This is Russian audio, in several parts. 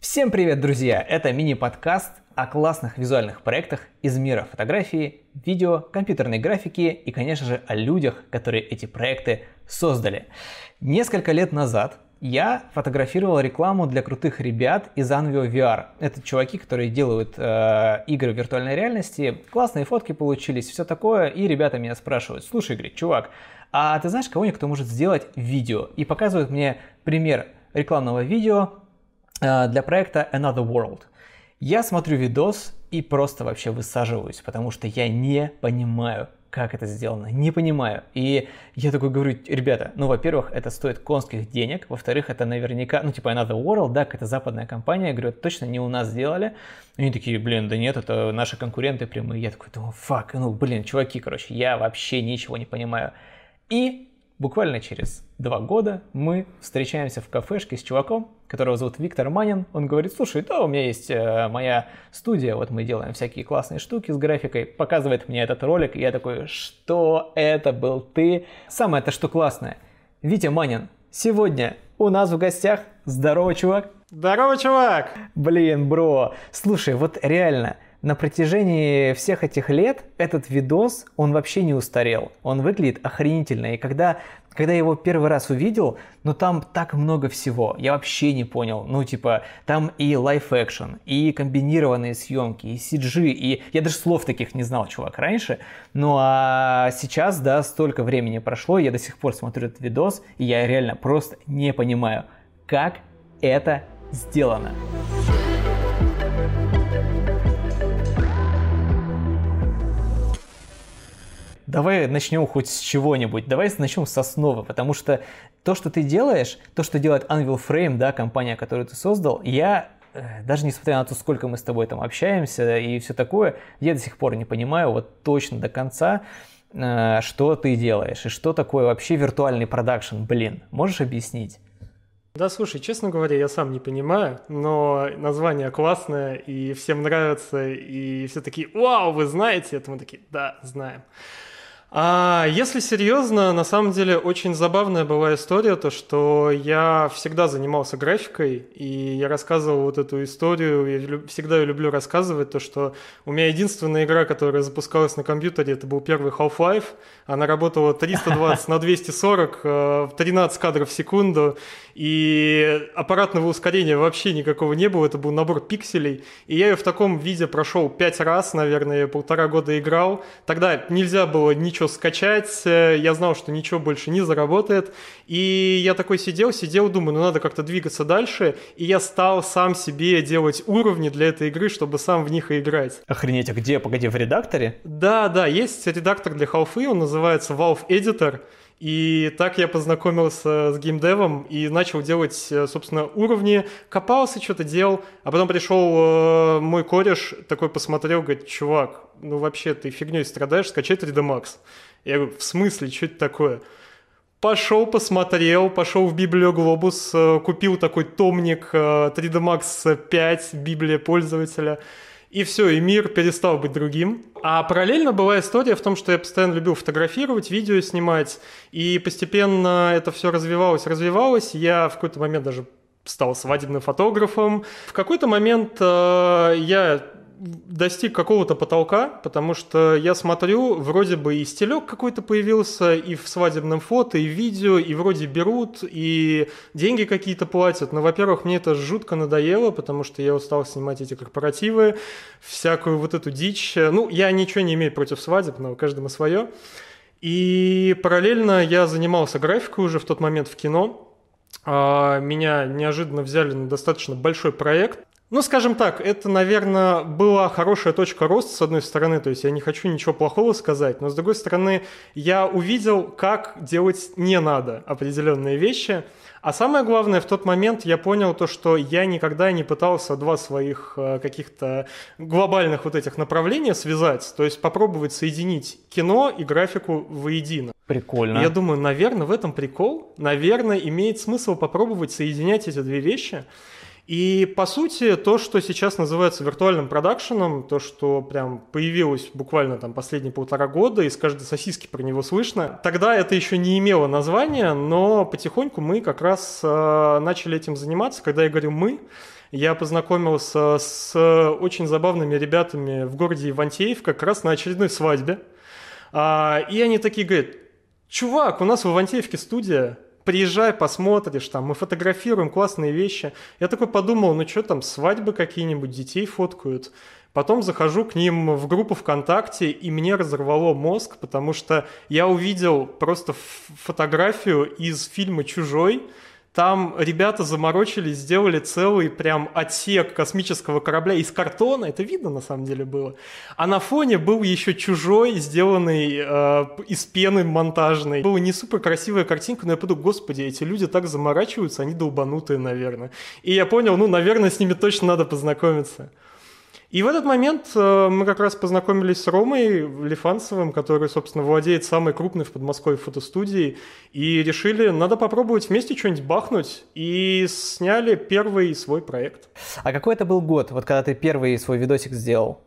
Всем привет, друзья! Это мини-подкаст о классных визуальных проектах из мира фотографии, видео, компьютерной графики и, конечно же, о людях, которые эти проекты создали. Несколько лет назад я фотографировал рекламу для крутых ребят из Anvio VR. Это чуваки, которые делают э, игры в виртуальной реальности. Классные фотки получились, все такое. И ребята меня спрашивают, слушай, говорит, чувак, а ты знаешь кого-нибудь, кто может сделать видео? И показывают мне пример рекламного видео для проекта Another World. Я смотрю видос и просто вообще высаживаюсь, потому что я не понимаю, как это сделано, не понимаю. И я такой говорю, ребята, ну, во-первых, это стоит конских денег, во-вторых, это наверняка, ну, типа Another World, да, какая-то западная компания, я говорю, это точно не у нас сделали. Они такие, блин, да нет, это наши конкуренты прямые. Я такой думаю, фак, ну, блин, чуваки, короче, я вообще ничего не понимаю. И буквально через два года мы встречаемся в кафешке с чуваком, которого зовут Виктор Манин. Он говорит, слушай, да, у меня есть э, моя студия, вот мы делаем всякие классные штуки с графикой. Показывает мне этот ролик, и я такой, что это был ты? Самое то, что классное. Витя Манин, сегодня у нас в гостях. Здорово, чувак. Здорово, чувак. Блин, бро. Слушай, вот реально, на протяжении всех этих лет этот видос, он вообще не устарел. Он выглядит охренительно. И когда, когда я его первый раз увидел, ну там так много всего. Я вообще не понял. Ну типа там и лайф экшен, и комбинированные съемки, и CG, и я даже слов таких не знал, чувак, раньше. Ну а сейчас, да, столько времени прошло, я до сих пор смотрю этот видос, и я реально просто не понимаю, как это сделано. Давай начнем хоть с чего-нибудь. Давай начнем с основы, потому что то, что ты делаешь, то, что делает Anvil Frame, да, компания, которую ты создал, я э, даже несмотря на то, сколько мы с тобой там общаемся и все такое, я до сих пор не понимаю вот точно до конца, э, что ты делаешь и что такое вообще виртуальный продакшн. Блин, можешь объяснить? Да, слушай, честно говоря, я сам не понимаю, но название классное, и всем нравится, и все такие, вау, вы знаете это? Мы такие, да, знаем. А если серьезно, на самом деле очень забавная была история, то что я всегда занимался графикой, и я рассказывал вот эту историю, я всегда ее люблю рассказывать, то что у меня единственная игра, которая запускалась на компьютере, это был первый Half-Life, она работала 320 на 240, 13 э, кадров в секунду, и аппаратного ускорения вообще никакого не было, это был набор пикселей, и я ее в таком виде прошел 5 раз, наверное, полтора года играл, тогда нельзя было ничего ничего скачать, э, я знал, что ничего больше не заработает, и я такой сидел, сидел, думаю, ну надо как-то двигаться дальше, и я стал сам себе делать уровни для этой игры, чтобы сам в них и играть. Охренеть, а где, погоди, в редакторе? Да, да, есть редактор для Half-E, он называется Valve Editor, и так я познакомился с геймдевом и начал делать, э, собственно, уровни, копался, что-то делал, а потом пришел э, мой кореш, такой посмотрел, говорит, чувак, ну вообще ты фигней страдаешь, скачай 3D Max. Я говорю, в смысле, что это такое? Пошел, посмотрел, пошел в Библиоглобус, э, купил такой томник 3D Max 5, Библия пользователя – и все, и мир перестал быть другим. А параллельно была история в том, что я постоянно любил фотографировать, видео снимать, и постепенно это все развивалось, развивалось. Я в какой-то момент даже стал свадебным фотографом. В какой-то момент э, я достиг какого-то потолка, потому что я смотрю, вроде бы и стилек какой-то появился, и в свадебном фото, и в видео, и вроде берут, и деньги какие-то платят. Но, во-первых, мне это жутко надоело, потому что я устал снимать эти корпоративы, всякую вот эту дичь. Ну, я ничего не имею против свадеб, но каждому свое. И параллельно я занимался графикой уже в тот момент в кино. А, меня неожиданно взяли на достаточно большой проект, ну, скажем так, это, наверное, была хорошая точка роста, с одной стороны, то есть я не хочу ничего плохого сказать, но с другой стороны, я увидел, как делать не надо определенные вещи, а самое главное, в тот момент я понял то, что я никогда не пытался два своих э, каких-то глобальных вот этих направления связать, то есть попробовать соединить кино и графику воедино. Прикольно. Я думаю, наверное, в этом прикол, наверное, имеет смысл попробовать соединять эти две вещи, и, по сути, то, что сейчас называется виртуальным продакшеном, то, что прям появилось буквально там последние полтора года, и с каждой сосиски про него слышно, тогда это еще не имело названия, но потихоньку мы как раз э, начали этим заниматься. Когда я говорю «мы», я познакомился с очень забавными ребятами в городе Ивантеев как раз на очередной свадьбе. А, и они такие говорят, чувак, у нас в Ивантеевке студия, приезжай, посмотришь, там, мы фотографируем классные вещи. Я такой подумал, ну что там, свадьбы какие-нибудь, детей фоткают. Потом захожу к ним в группу ВКонтакте, и мне разорвало мозг, потому что я увидел просто фотографию из фильма «Чужой», там ребята заморочились, сделали целый прям отсек космического корабля из картона, это видно на самом деле было. А на фоне был еще чужой, сделанный э, из пены монтажной. Была не супер красивая картинка, но я подумал, господи, эти люди так заморачиваются, они долбанутые, наверное. И я понял, ну, наверное, с ними точно надо познакомиться. И в этот момент э, мы как раз познакомились с Ромой Лифанцевым, который, собственно, владеет самой крупной в Подмосковье фотостудией, и решили, надо попробовать вместе что-нибудь бахнуть, и сняли первый свой проект. А какой это был год, вот когда ты первый свой видосик сделал?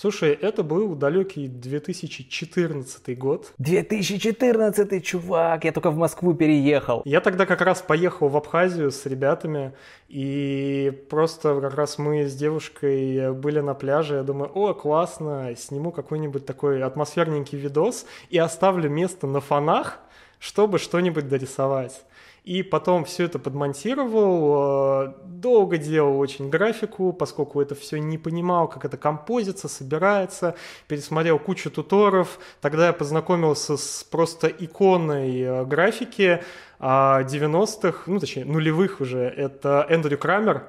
Слушай, это был далекий 2014 год. 2014, чувак, я только в Москву переехал. Я тогда как раз поехал в Абхазию с ребятами, и просто как раз мы с девушкой были на пляже. Я думаю, о, классно, сниму какой-нибудь такой атмосферненький видос и оставлю место на фонах, чтобы что-нибудь дорисовать и потом все это подмонтировал, э, долго делал очень графику, поскольку это все не понимал, как это композится, собирается, пересмотрел кучу туторов, тогда я познакомился с просто иконой э, графики 90-х, ну точнее нулевых уже, это Эндрю Крамер,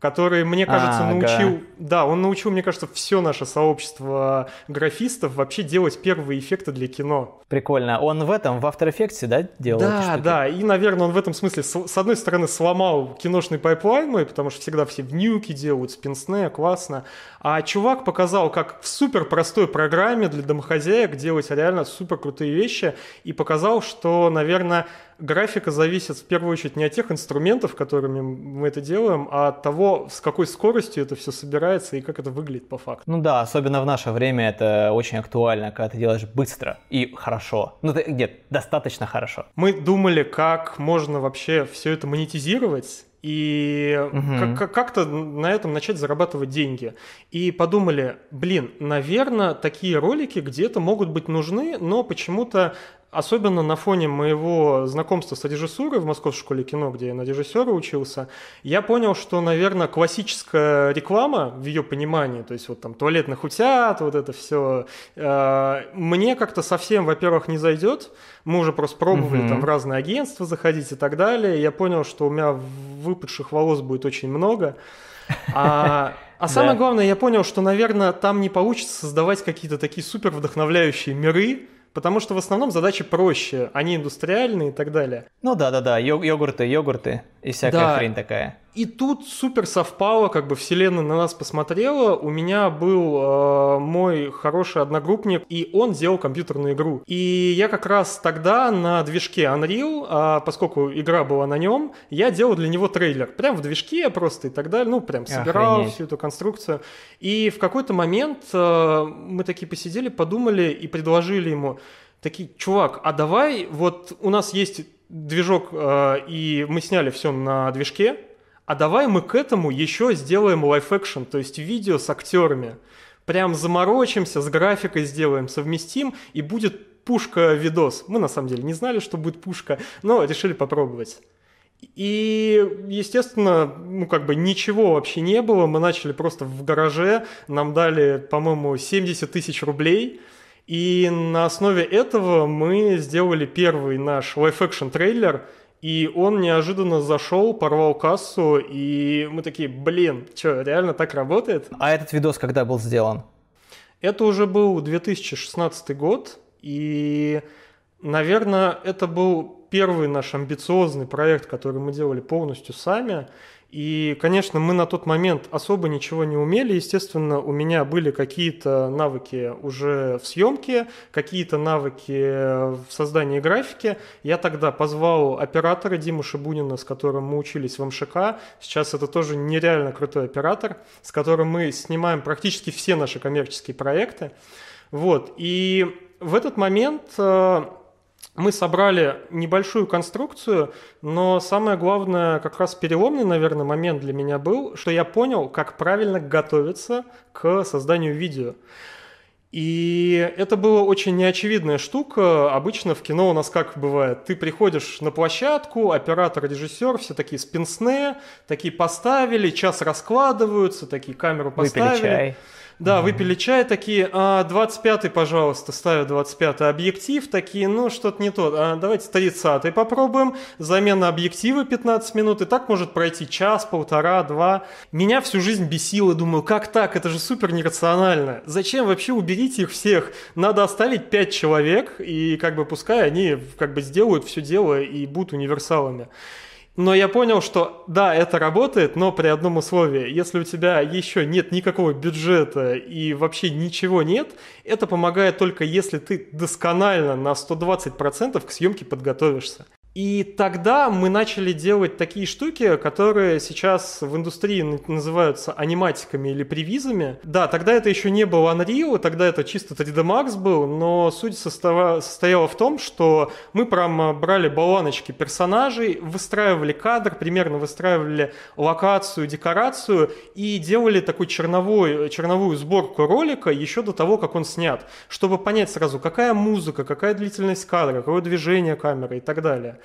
который, мне кажется, а, научил, ага. да, он научил, мне кажется, все наше сообщество графистов вообще делать первые эффекты для кино. Прикольно. Он в этом, в After Effects, да, делал? Да, да, и, наверное, он в этом смысле, с, одной стороны, сломал киношный pipeline мой, потому что всегда все в Nuke делают, спинсне, классно, а чувак показал, как в супер простой программе для домохозяек делать реально супер крутые вещи, и показал, что, наверное, графика зависит в первую очередь не от тех инструментов, которыми мы это делаем, а от того, с какой скоростью это все собирается и как это выглядит по факту. Ну да, особенно в наше время это очень актуально, когда ты делаешь быстро и хорошо. Ну нет, достаточно хорошо. Мы думали, как можно вообще все это монетизировать, и угу. как-то на этом начать зарабатывать деньги. И подумали, блин, наверное, такие ролики где-то могут быть нужны, но почему-то особенно на фоне моего знакомства с режиссурой в Московской школе кино, где я на режиссера учился, я понял, что, наверное, классическая реклама в ее понимании, то есть вот там туалетных утят, вот это все, э, мне как-то совсем, во-первых, не зайдет. Мы уже просто пробовали mm-hmm. там в разные агентства заходить и так далее. Я понял, что у меня выпадших волос будет очень много. А, а самое главное, я понял, что, наверное, там не получится создавать какие-то такие супер вдохновляющие миры, Потому что в основном задачи проще, они индустриальные и так далее. Ну да, да, да, йогурты, йогурты и всякая да. хрень такая. И тут супер совпало, как бы вселенная на нас посмотрела. У меня был э, мой хороший одногруппник, и он делал компьютерную игру. И я как раз тогда на движке Unreal, а поскольку игра была на нем, я делал для него трейлер. Прям в движке просто и так далее. Ну, прям собирал Охренеть. всю эту конструкцию. И в какой-то момент э, мы такие посидели, подумали и предложили ему, такие, чувак, а давай, вот у нас есть движок, э, и мы сняли все на движке, а давай мы к этому еще сделаем live-action, то есть видео с актерами. Прям заморочимся, с графикой сделаем, совместим, и будет пушка-видос. Мы на самом деле не знали, что будет пушка, но решили попробовать. И, естественно, ну как бы ничего вообще не было. Мы начали просто в гараже. Нам дали, по-моему, 70 тысяч рублей. И на основе этого мы сделали первый наш live-action трейлер – и он неожиданно зашел, порвал кассу, и мы такие, блин, что, реально так работает? А этот видос когда был сделан? Это уже был 2016 год, и, наверное, это был первый наш амбициозный проект, который мы делали полностью сами. И, конечно, мы на тот момент особо ничего не умели. Естественно, у меня были какие-то навыки уже в съемке, какие-то навыки в создании графики. Я тогда позвал оператора Диму Шибунина, с которым мы учились в МШК. Сейчас это тоже нереально крутой оператор, с которым мы снимаем практически все наши коммерческие проекты. Вот. И в этот момент э, мы собрали небольшую конструкцию, но самое главное, как раз переломный, наверное, момент для меня был, что я понял, как правильно готовиться к созданию видео. И это была очень неочевидная штука. Обычно в кино у нас как бывает? Ты приходишь на площадку, оператор, режиссер, все такие спинсные, такие поставили, час раскладываются, такие камеру поставили. Выпили чай. Да, выпили чай, такие, а, 25-й, пожалуйста, ставят 25-й объектив, такие, ну, что-то не то, а, давайте 30-й попробуем, замена объектива 15 минут, и так может пройти час, полтора, два. Меня всю жизнь бесило, думаю, как так, это же супер нерационально. Зачем вообще уберите их всех? Надо оставить 5 человек, и как бы пускай они как бы сделают все дело и будут универсалами. Но я понял, что да, это работает, но при одном условии. Если у тебя еще нет никакого бюджета и вообще ничего нет, это помогает только если ты досконально на 120% к съемке подготовишься. И тогда мы начали делать такие штуки, которые сейчас в индустрии называются аниматиками или привизами. Да, тогда это еще не был Unreal, тогда это чисто 3D Max был, но суть состояла в том, что мы прямо брали баланочки персонажей, выстраивали кадр, примерно выстраивали локацию, декорацию и делали такую черновую, черновую сборку ролика еще до того, как он снят, чтобы понять сразу, какая музыка, какая длительность кадра, какое движение камеры и так далее.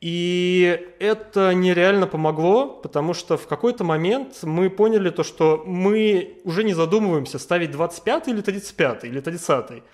И это нереально помогло, потому что в какой-то момент мы поняли то, что мы уже не задумываемся, ставить 25 или 35 или 30.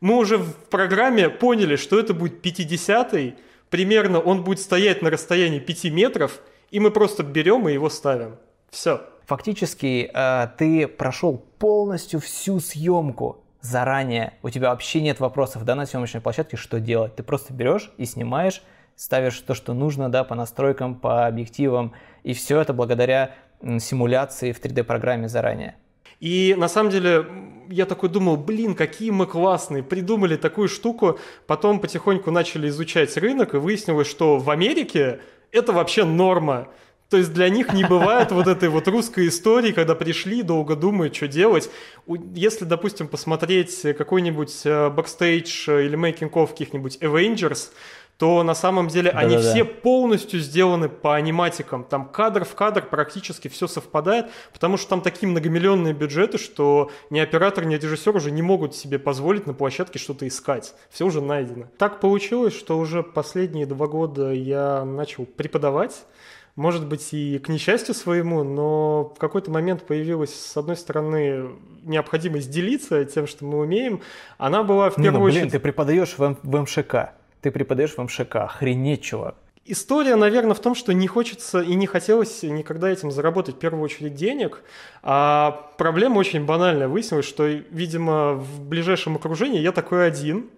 Мы уже в программе поняли, что это будет 50 примерно он будет стоять на расстоянии 5 метров, и мы просто берем и его ставим. Все. Фактически э, ты прошел полностью всю съемку заранее. У тебя вообще нет вопросов да, на съемочной площадке, что делать. Ты просто берешь и снимаешь ставишь то, что нужно, да, по настройкам, по объективам, и все это благодаря симуляции в 3D-программе заранее. И на самом деле я такой думал, блин, какие мы классные, придумали такую штуку, потом потихоньку начали изучать рынок, и выяснилось, что в Америке это вообще норма. То есть для них не бывает вот этой вот русской истории, когда пришли, долго думают, что делать. Если, допустим, посмотреть какой-нибудь э, бэкстейдж или making of каких-нибудь Avengers, то на самом деле да, они да, все полностью сделаны по аниматикам. Там кадр в кадр практически все совпадает, потому что там такие многомиллионные бюджеты, что ни оператор, ни режиссер уже не могут себе позволить на площадке что-то искать. Все уже найдено. Так получилось, что уже последние два года я начал преподавать может быть, и к несчастью своему, но в какой-то момент появилась, с одной стороны, необходимость делиться тем, что мы умеем. Она была в первую ну, блин, очередь... ты преподаешь в, в МШК ты преподаешь в МШК. Охренеть, чувак. История, наверное, в том, что не хочется и не хотелось никогда этим заработать в первую очередь денег. А проблема очень банальная. Выяснилось, что, видимо, в ближайшем окружении я такой один.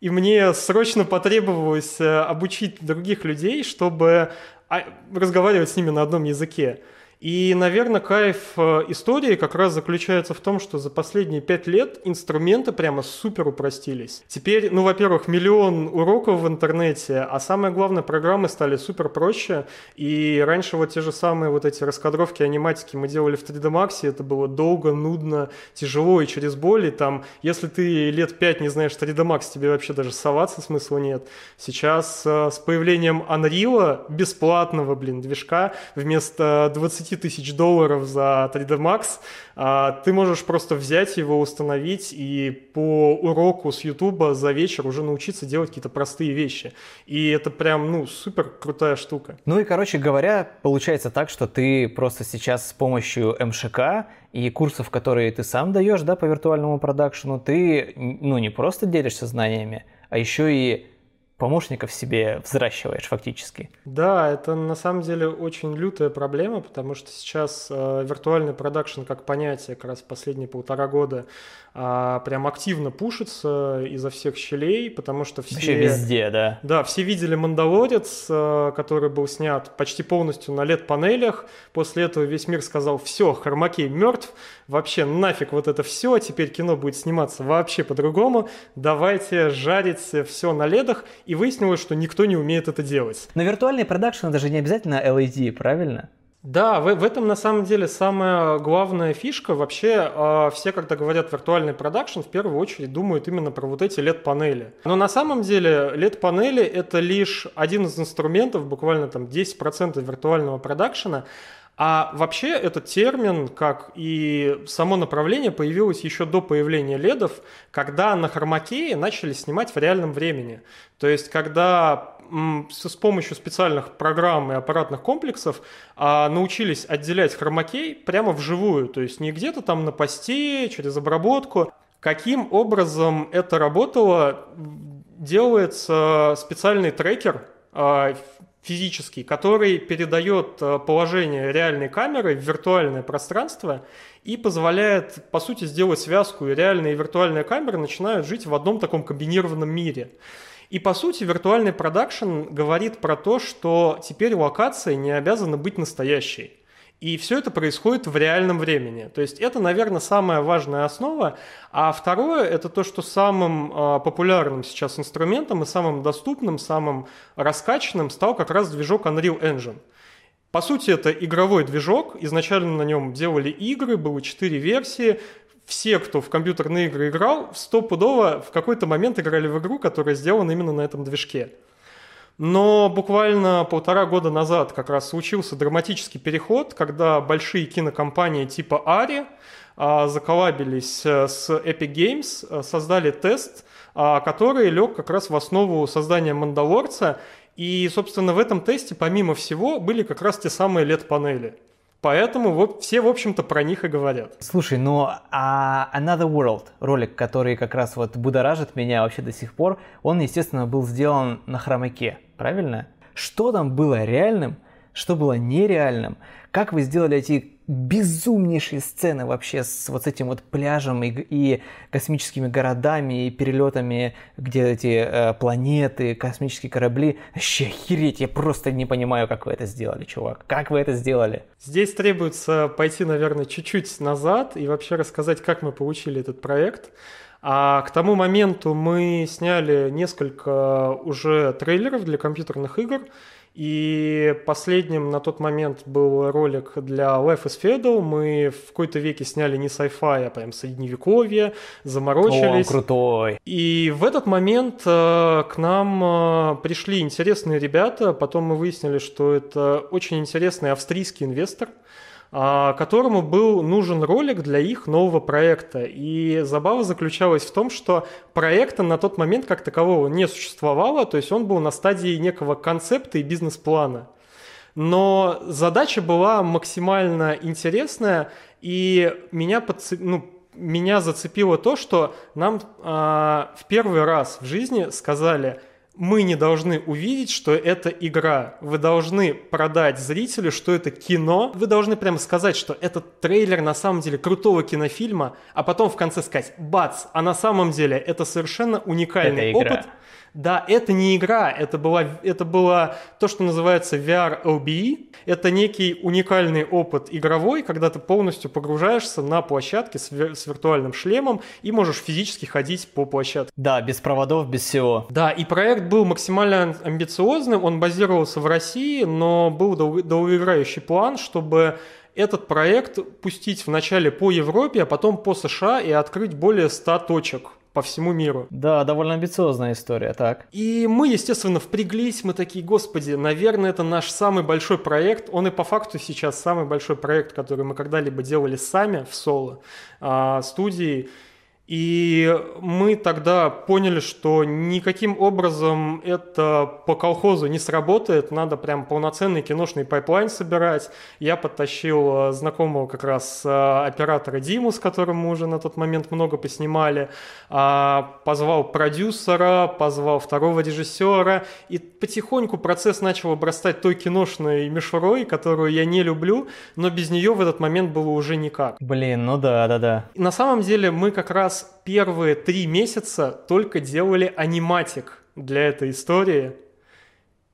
И мне срочно потребовалось э, обучить других людей, чтобы а, разговаривать с ними на одном языке. И, наверное, кайф э, истории как раз заключается в том, что за последние пять лет инструменты прямо супер упростились. Теперь, ну, во-первых, миллион уроков в интернете, а самое главное, программы стали супер проще. И раньше вот те же самые вот эти раскадровки, аниматики мы делали в 3D Max, это было долго, нудно, тяжело и через боль. И там, если ты лет пять не знаешь 3D Max, тебе вообще даже соваться смысла нет. Сейчас э, с появлением Unreal, бесплатного, блин, движка, вместо 20 10 тысяч долларов за 3D Max, а, ты можешь просто взять его, установить и по уроку с YouTube за вечер уже научиться делать какие-то простые вещи. И это прям, ну, супер крутая штука. Ну и, короче говоря, получается так, что ты просто сейчас с помощью МШК и курсов, которые ты сам даешь, да, по виртуальному продакшену, ты, ну, не просто делишься знаниями, а еще и помощников себе взращиваешь фактически. Да, это на самом деле очень лютая проблема, потому что сейчас э, виртуальный продакшн как понятие как раз последние полтора года э, прям активно пушится изо всех щелей, потому что все... Вообще везде, да. Да, все видели «Мандалорец», э, который был снят почти полностью на LED-панелях. После этого весь мир сказал, все, Хармакей мертв, вообще нафиг вот это все, теперь кино будет сниматься вообще по-другому, давайте жарить все на ледах, и выяснилось, что никто не умеет это делать. Но виртуальный продакшн это же не обязательно LED, правильно? Да, в, в этом на самом деле самая главная фишка. Вообще э, все, когда говорят виртуальный продакшн, в первую очередь думают именно про вот эти LED-панели. Но на самом деле LED-панели это лишь один из инструментов, буквально там 10% виртуального продакшена. А вообще этот термин, как и само направление, появилось еще до появления ледов, когда на хромакее начали снимать в реальном времени. То есть, когда с помощью специальных программ и аппаратных комплексов а, научились отделять хромакей прямо вживую, то есть не где-то там на посте, через обработку. Каким образом это работало? Делается специальный трекер а, физический, который передает э, положение реальной камеры в виртуальное пространство и позволяет, по сути, сделать связку, и реальная и виртуальная камера начинают жить в одном таком комбинированном мире. И, по сути, виртуальный продакшн говорит про то, что теперь локация не обязана быть настоящей. И все это происходит в реальном времени. То есть это, наверное, самая важная основа. А второе – это то, что самым э, популярным сейчас инструментом и самым доступным, самым раскачанным стал как раз движок Unreal Engine. По сути, это игровой движок. Изначально на нем делали игры, было четыре версии. Все, кто в компьютерные игры играл, стопудово в какой-то момент играли в игру, которая сделана именно на этом движке. Но буквально полтора года назад как раз случился драматический переход, когда большие кинокомпании типа Ари а, заколабились э, с Epic Games, э, создали тест, а, который лег как раз в основу создания «Мандалорца». И, собственно, в этом тесте, помимо всего, были как раз те самые LED-панели. Поэтому все, в общем-то, про них и говорят. Слушай, ну а Another World, ролик, который как раз вот будоражит меня вообще до сих пор, он, естественно, был сделан на хромаке правильно? Что там было реальным, что было нереальным? Как вы сделали эти безумнейшие сцены вообще с вот этим вот пляжем и, и космическими городами и перелетами, где эти э, планеты, космические корабли. Вообще охереть, я просто не понимаю, как вы это сделали, чувак. Как вы это сделали? Здесь требуется пойти, наверное, чуть-чуть назад и вообще рассказать, как мы получили этот проект. А к тому моменту мы сняли несколько уже трейлеров для компьютерных игр, и последним на тот момент был ролик для Life is Feudal. Мы в какой-то веке сняли не sci-fi, а прям средневековье, заморочились. О, крутой. И в этот момент э, к нам э, пришли интересные ребята. Потом мы выяснили, что это очень интересный австрийский инвестор – которому был нужен ролик для их нового проекта. И забава заключалась в том, что проекта на тот момент как такового не существовало, то есть он был на стадии некого концепта и бизнес-плана. Но задача была максимально интересная, и меня, подцеп... ну, меня зацепило то, что нам э, в первый раз в жизни сказали – мы не должны увидеть, что это игра. Вы должны продать зрителю, что это кино. Вы должны прямо сказать, что это трейлер на самом деле крутого кинофильма, а потом в конце сказать, бац, а на самом деле это совершенно уникальный это опыт. Да, это не игра, это, была, это было то, что называется VR LBE. Это некий уникальный опыт игровой, когда ты полностью погружаешься на площадке с, с виртуальным шлемом и можешь физически ходить по площадке. Да, без проводов, без всего. Да, и проект был максимально амбициозным, он базировался в России, но был долгоиграющий план, чтобы этот проект пустить вначале по Европе, а потом по США и открыть более 100 точек по всему миру. Да, довольно амбициозная история, так. И мы, естественно, впряглись, мы такие, господи, наверное, это наш самый большой проект. Он и по факту сейчас самый большой проект, который мы когда-либо делали сами в соло а, студии. И мы тогда поняли, что никаким образом это по колхозу не сработает, надо прям полноценный киношный пайплайн собирать. Я подтащил э, знакомого как раз э, оператора Диму, с которым мы уже на тот момент много поснимали, а, позвал продюсера, позвал второго режиссера, и потихоньку процесс начал обрастать той киношной мишурой, которую я не люблю, но без нее в этот момент было уже никак. Блин, ну да, да, да. И на самом деле мы как раз первые три месяца только делали аниматик для этой истории.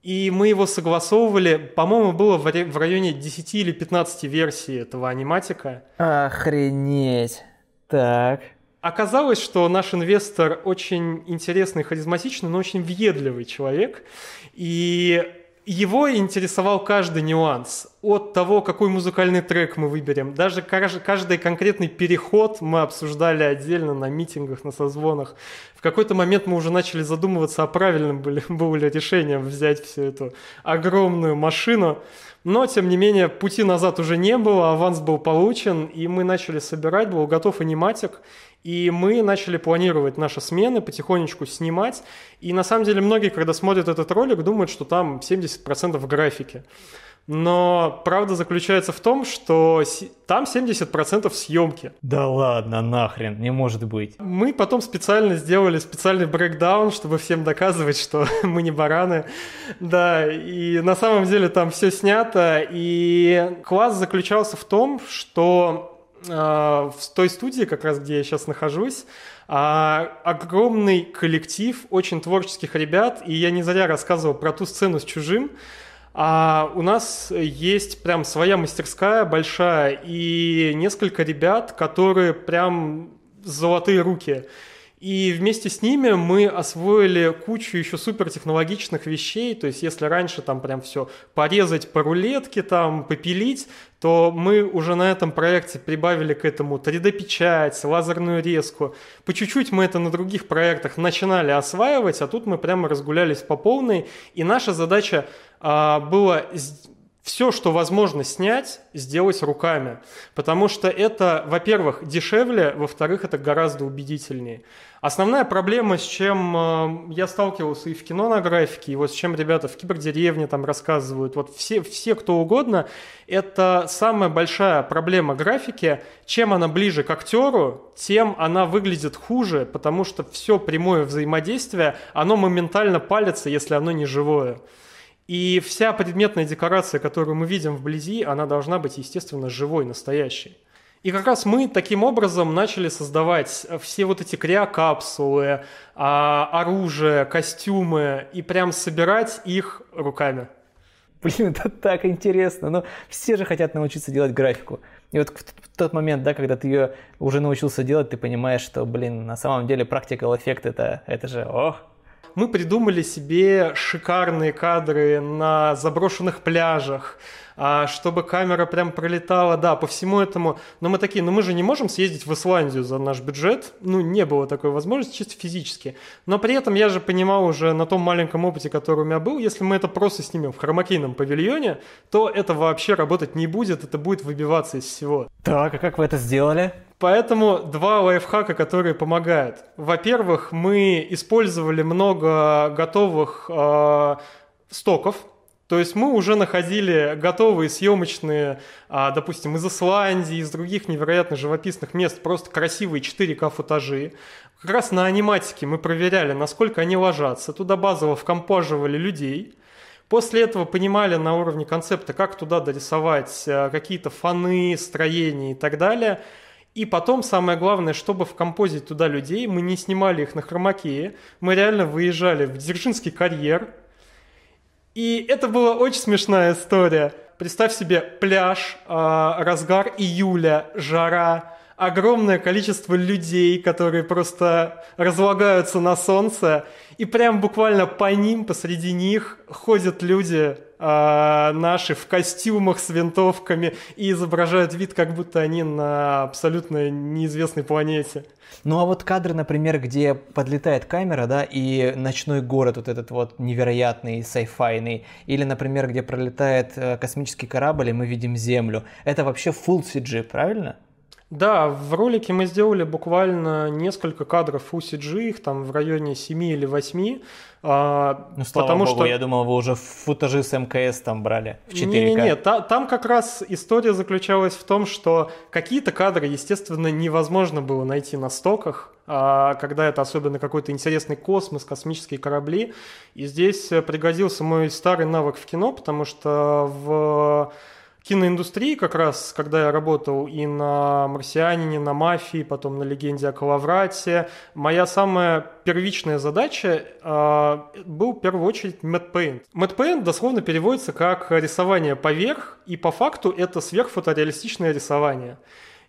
И мы его согласовывали, по-моему, было в районе 10 или 15 версий этого аниматика. Охренеть. Так. Оказалось, что наш инвестор очень интересный, харизматичный, но очень въедливый человек. И его интересовал каждый нюанс. от того, какой музыкальный трек мы выберем. Даже каждый конкретный переход мы обсуждали отдельно на митингах, на созвонах. В какой-то момент мы уже начали задумываться, а правильным было ли решением взять всю эту огромную машину. Но, тем не менее, пути назад уже не было, аванс был получен, и мы начали собирать, был готов аниматик, и мы начали планировать наши смены, потихонечку снимать. И на самом деле многие, когда смотрят этот ролик, думают, что там 70% графики. Но правда заключается в том, что там 70% съемки. Да ладно, нахрен, не может быть. Мы потом специально сделали специальный брейкдаун, чтобы всем доказывать, что мы не бараны. Да, и на самом деле там все снято. И класс заключался в том, что в той студии, как раз где я сейчас нахожусь, а, огромный коллектив очень творческих ребят, и я не зря рассказывал про ту сцену с чужим, а у нас есть прям своя мастерская большая и несколько ребят, которые прям золотые руки. И вместе с ними мы освоили кучу еще супертехнологичных вещей. То есть, если раньше там прям все порезать по рулетке, там попилить, то мы уже на этом проекте прибавили к этому 3D-печать, лазерную резку. По чуть-чуть мы это на других проектах начинали осваивать, а тут мы прямо разгулялись по полной. И наша задача а, была все, что возможно снять, сделать руками. Потому что это, во-первых, дешевле, во-вторых, это гораздо убедительнее. Основная проблема, с чем э, я сталкивался и в кино на графике, и вот с чем ребята в кибердеревне там рассказывают, вот все, все кто угодно, это самая большая проблема графики. Чем она ближе к актеру, тем она выглядит хуже, потому что все прямое взаимодействие, оно моментально палится, если оно не живое. И вся предметная декорация, которую мы видим вблизи, она должна быть, естественно, живой, настоящей. И как раз мы таким образом начали создавать все вот эти криокапсулы, а, оружие, костюмы, и прям собирать их руками. Блин, это так интересно. Но все же хотят научиться делать графику. И вот в тот момент, да, когда ты ее уже научился делать, ты понимаешь, что, блин, на самом деле практикал эффект это, это же, ох, мы придумали себе шикарные кадры на заброшенных пляжах, а, чтобы камера прям пролетала, да, по всему этому. Но мы такие, ну мы же не можем съездить в Исландию за наш бюджет. Ну, не было такой возможности, чисто физически. Но при этом я же понимал уже на том маленьком опыте, который у меня был, если мы это просто снимем в хромакейном павильоне, то это вообще работать не будет, это будет выбиваться из всего. Так, а как вы это сделали? Поэтому два лайфхака, которые помогают. Во-первых, мы использовали много готовых э, стоков, то есть мы уже находили готовые съемочные, а, допустим, из Исландии, из других невероятно живописных мест, просто красивые 4К футажи. Как раз на аниматике мы проверяли, насколько они ложатся. Туда базово вкомпаживали людей. После этого понимали на уровне концепта, как туда дорисовать а, какие-то фоны, строения и так далее – и потом, самое главное, чтобы в композить туда людей, мы не снимали их на хромакее, мы реально выезжали в Дзержинский карьер. И это была очень смешная история. Представь себе пляж, а, разгар июля, жара, огромное количество людей, которые просто разлагаются на солнце, и прям буквально по ним, посреди них ходят люди э, наши в костюмах с винтовками и изображают вид, как будто они на абсолютно неизвестной планете. Ну а вот кадры, например, где подлетает камера, да, и ночной город вот этот вот невероятный, сайфайный, или, например, где пролетает э, космический корабль, и мы видим Землю, это вообще full CG, правильно? Да, в ролике мы сделали буквально несколько кадров UCG, их там в районе 7 или 8. А, ну, слава потому богу, что... я думал, вы уже футажи с МКС там брали в 4К. Не-не-не, та, там как раз история заключалась в том, что какие-то кадры, естественно, невозможно было найти на стоках, а, когда это особенно какой-то интересный космос, космические корабли. И здесь пригодился мой старый навык в кино, потому что в киноиндустрии как раз, когда я работал и на «Марсианине», на «Мафии», потом на «Легенде о Калаврате», моя самая первичная задача э, был в первую очередь. Matte paint дословно переводится как рисование поверх, и по факту это сверхфотореалистичное рисование.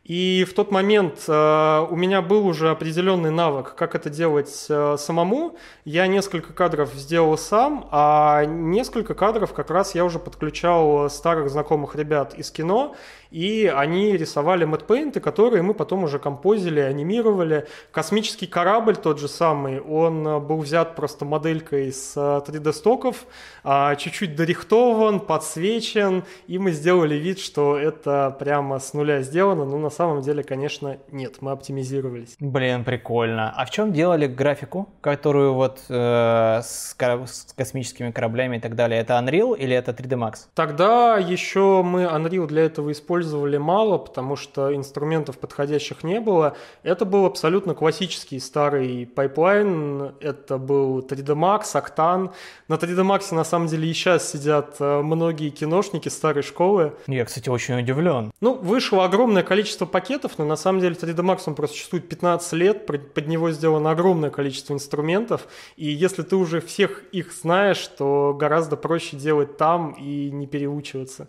И в тот момент э, у меня был уже определенный навык, как это делать э, самому. Я несколько кадров сделал сам, а несколько кадров как раз я уже подключал старых знакомых ребят из кино, и они рисовали мэтпейнты, которые мы потом уже композили, анимировали. Космический корабль тот же самый, он э, был взят просто моделькой с 3D-стоков, э, а, чуть-чуть дорихтован, подсвечен, и мы сделали вид, что это прямо с нуля сделано, но на самом деле, конечно, нет, мы оптимизировались. Блин, прикольно. А в чем делали графику, которую вот э, с, с космическими кораблями и так далее? Это Unreal или это 3D Max? Тогда еще мы Unreal для этого использовали мало, потому что инструментов подходящих не было. Это был абсолютно классический старый пайплайн. Это был 3D Max, Octane. На 3D Max на самом деле и сейчас сидят э, многие киношники старой школы. Я, кстати, очень удивлен. Ну, вышло огромное количество пакетов, но на самом деле 3D Max он просто существует 15 лет, под него сделано огромное количество инструментов, и если ты уже всех их знаешь, то гораздо проще делать там и не переучиваться.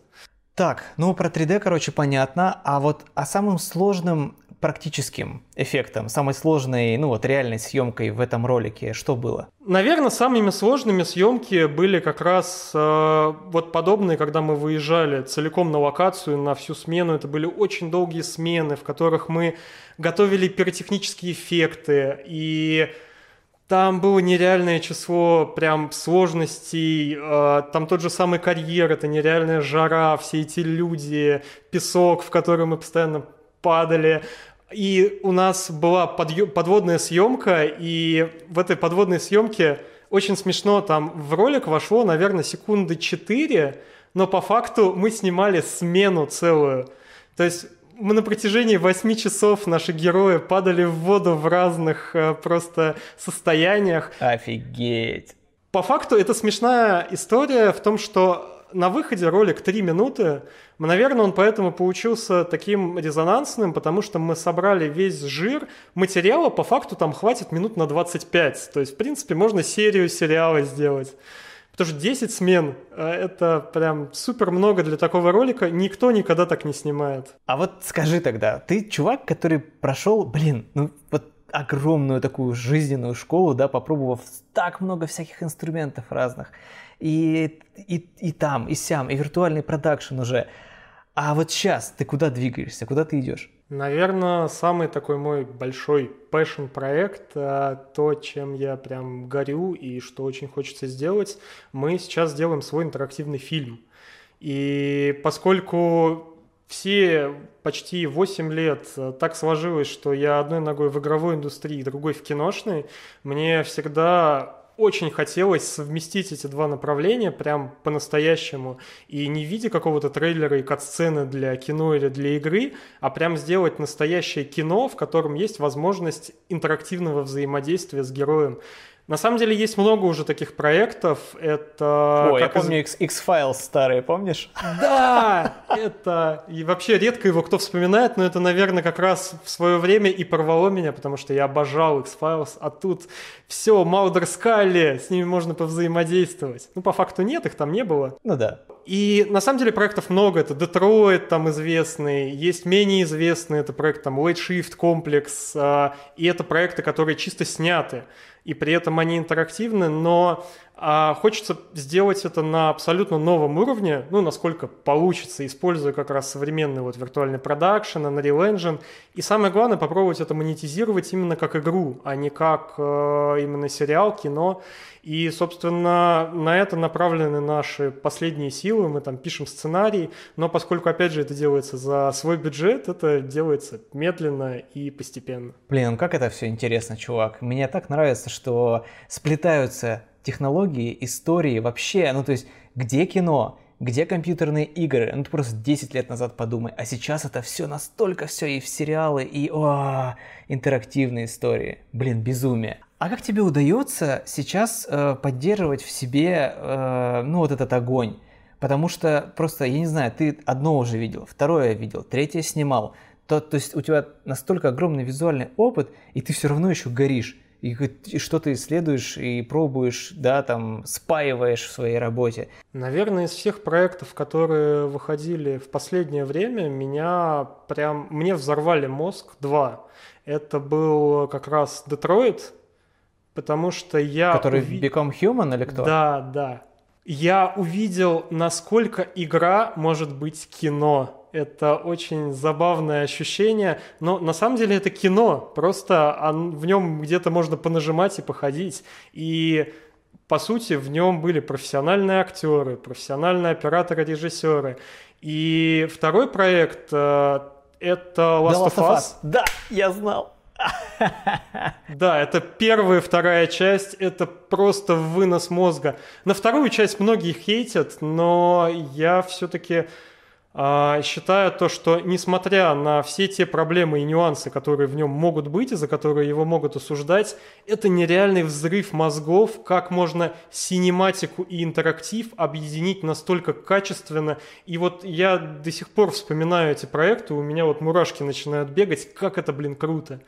Так, ну про 3D, короче, понятно, а вот о самым сложным практическим эффектом, самой сложной, ну вот реальной съемкой в этом ролике, что было? Наверное, самыми сложными съемки были как раз э, вот подобные, когда мы выезжали целиком на локацию, на всю смену. Это были очень долгие смены, в которых мы готовили пиротехнические эффекты и там было нереальное число прям сложностей, э, там тот же самый карьер, это нереальная жара, все эти люди, песок, в который мы постоянно падали, и у нас была подводная съемка, и в этой подводной съемке очень смешно, там в ролик вошло, наверное, секунды 4, но по факту мы снимали смену целую. То есть мы на протяжении 8 часов наши герои падали в воду в разных э, просто состояниях. Офигеть. По факту это смешная история в том, что на выходе ролик 3 минуты, наверное, он поэтому получился таким резонансным, потому что мы собрали весь жир материала, по факту там хватит минут на 25. То есть, в принципе, можно серию сериала сделать. Потому что 10 смен э, — это прям супер много для такого ролика. Никто никогда так не снимает. А вот скажи тогда, ты чувак, который прошел, блин, ну вот огромную такую жизненную школу, да, попробовав так много всяких инструментов разных и, и, и там, и сям, и виртуальный продакшн уже. А вот сейчас ты куда двигаешься, куда ты идешь? Наверное, самый такой мой большой passion проект, а, то, чем я прям горю и что очень хочется сделать, мы сейчас делаем свой интерактивный фильм. И поскольку все почти 8 лет а, так сложилось, что я одной ногой в игровой индустрии, другой в киношной, мне всегда очень хотелось совместить эти два направления прям по-настоящему и не в виде какого-то трейлера и кат-сцены для кино или для игры, а прям сделать настоящее кино, в котором есть возможность интерактивного взаимодействия с героем. На самом деле есть много уже таких проектов. Это... О, я помню из... X-Files старые, помнишь? Да, это... И вообще редко его кто вспоминает, но это, наверное, как раз в свое время и порвало меня, потому что я обожал X-Files, а тут все, Маудер Скалли, с ними можно повзаимодействовать. Ну, по факту нет, их там не было. Ну да. И на самом деле проектов много. Это Детройт там известный, есть менее известный, это проект там Late Shift Complex, а, и это проекты, которые чисто сняты и при этом они интерактивны, но а, хочется сделать это на абсолютно новом уровне, ну, насколько получится, используя как раз современный вот виртуальный продакшн, Unreal Engine, и самое главное, попробовать это монетизировать именно как игру, а не как э, именно сериал, кино, и, собственно, на это направлены наши последние силы, мы там пишем сценарий, но поскольку, опять же, это делается за свой бюджет, это делается медленно и постепенно. Блин, ну как это все интересно, чувак. Мне так нравится, что сплетаются технологии, истории вообще, ну то есть где кино, где компьютерные игры? Ну ты просто 10 лет назад подумай. А сейчас это все настолько все и в сериалы, и о, интерактивные истории. Блин, безумие. А как тебе удается сейчас э, поддерживать в себе, э, ну, вот этот огонь? Потому что просто, я не знаю, ты одно уже видел, второе видел, третье снимал. То, то есть у тебя настолько огромный визуальный опыт, и ты все равно еще горишь. И, и что ты исследуешь и пробуешь, да, там, спаиваешь в своей работе. Наверное, из всех проектов, которые выходили в последнее время, меня прям, мне взорвали мозг два. Это был как раз Детройт, потому что я... Который уви... Become Human или кто? Да, да. Я увидел, насколько игра может быть кино. Это очень забавное ощущение, но на самом деле это кино, просто в нем где-то можно понажимать и походить. И по сути, в нем были профессиональные актеры, профессиональные операторы, режиссеры. И второй проект э, это Last, The Last of Us. Us. Да, я знал. Да, это первая, вторая часть, это просто вынос мозга. На вторую часть многие хейтят, но я все-таки а, считаю то, что несмотря на все те проблемы и нюансы, которые в нем могут быть и за которые его могут осуждать, это нереальный взрыв мозгов, как можно синематику и интерактив объединить настолько качественно. И вот я до сих пор вспоминаю эти проекты, у меня вот мурашки начинают бегать, как это, блин, круто.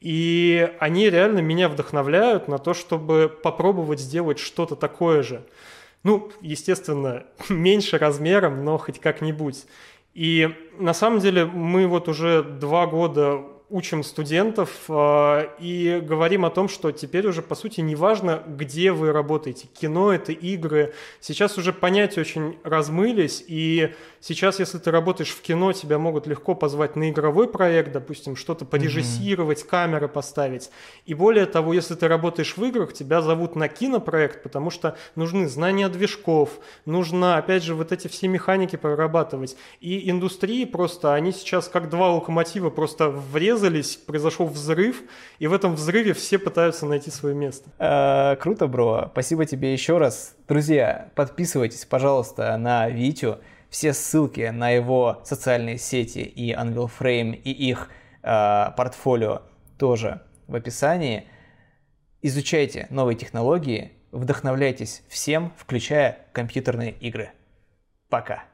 И они реально меня вдохновляют на то, чтобы попробовать сделать что-то такое же. Ну, естественно, меньше размером, но хоть как-нибудь. И на самом деле мы вот уже два года учим студентов э, и говорим о том, что теперь уже, по сути, не важно, где вы работаете. Кино — это игры. Сейчас уже понятия очень размылись, и сейчас, если ты работаешь в кино, тебя могут легко позвать на игровой проект, допустим, что-то порежиссировать, mm-hmm. камеры поставить. И более того, если ты работаешь в играх, тебя зовут на кинопроект, потому что нужны знания движков, нужно, опять же, вот эти все механики прорабатывать. И индустрии просто, они сейчас как два локомотива просто врезаны врезались, произошел взрыв, и в этом взрыве все пытаются найти свое место. А, круто, бро. Спасибо тебе еще раз. Друзья, подписывайтесь, пожалуйста, на Витю. Все ссылки на его социальные сети и Unreal Frame, и их э, портфолио тоже в описании. Изучайте новые технологии, вдохновляйтесь всем, включая компьютерные игры. Пока.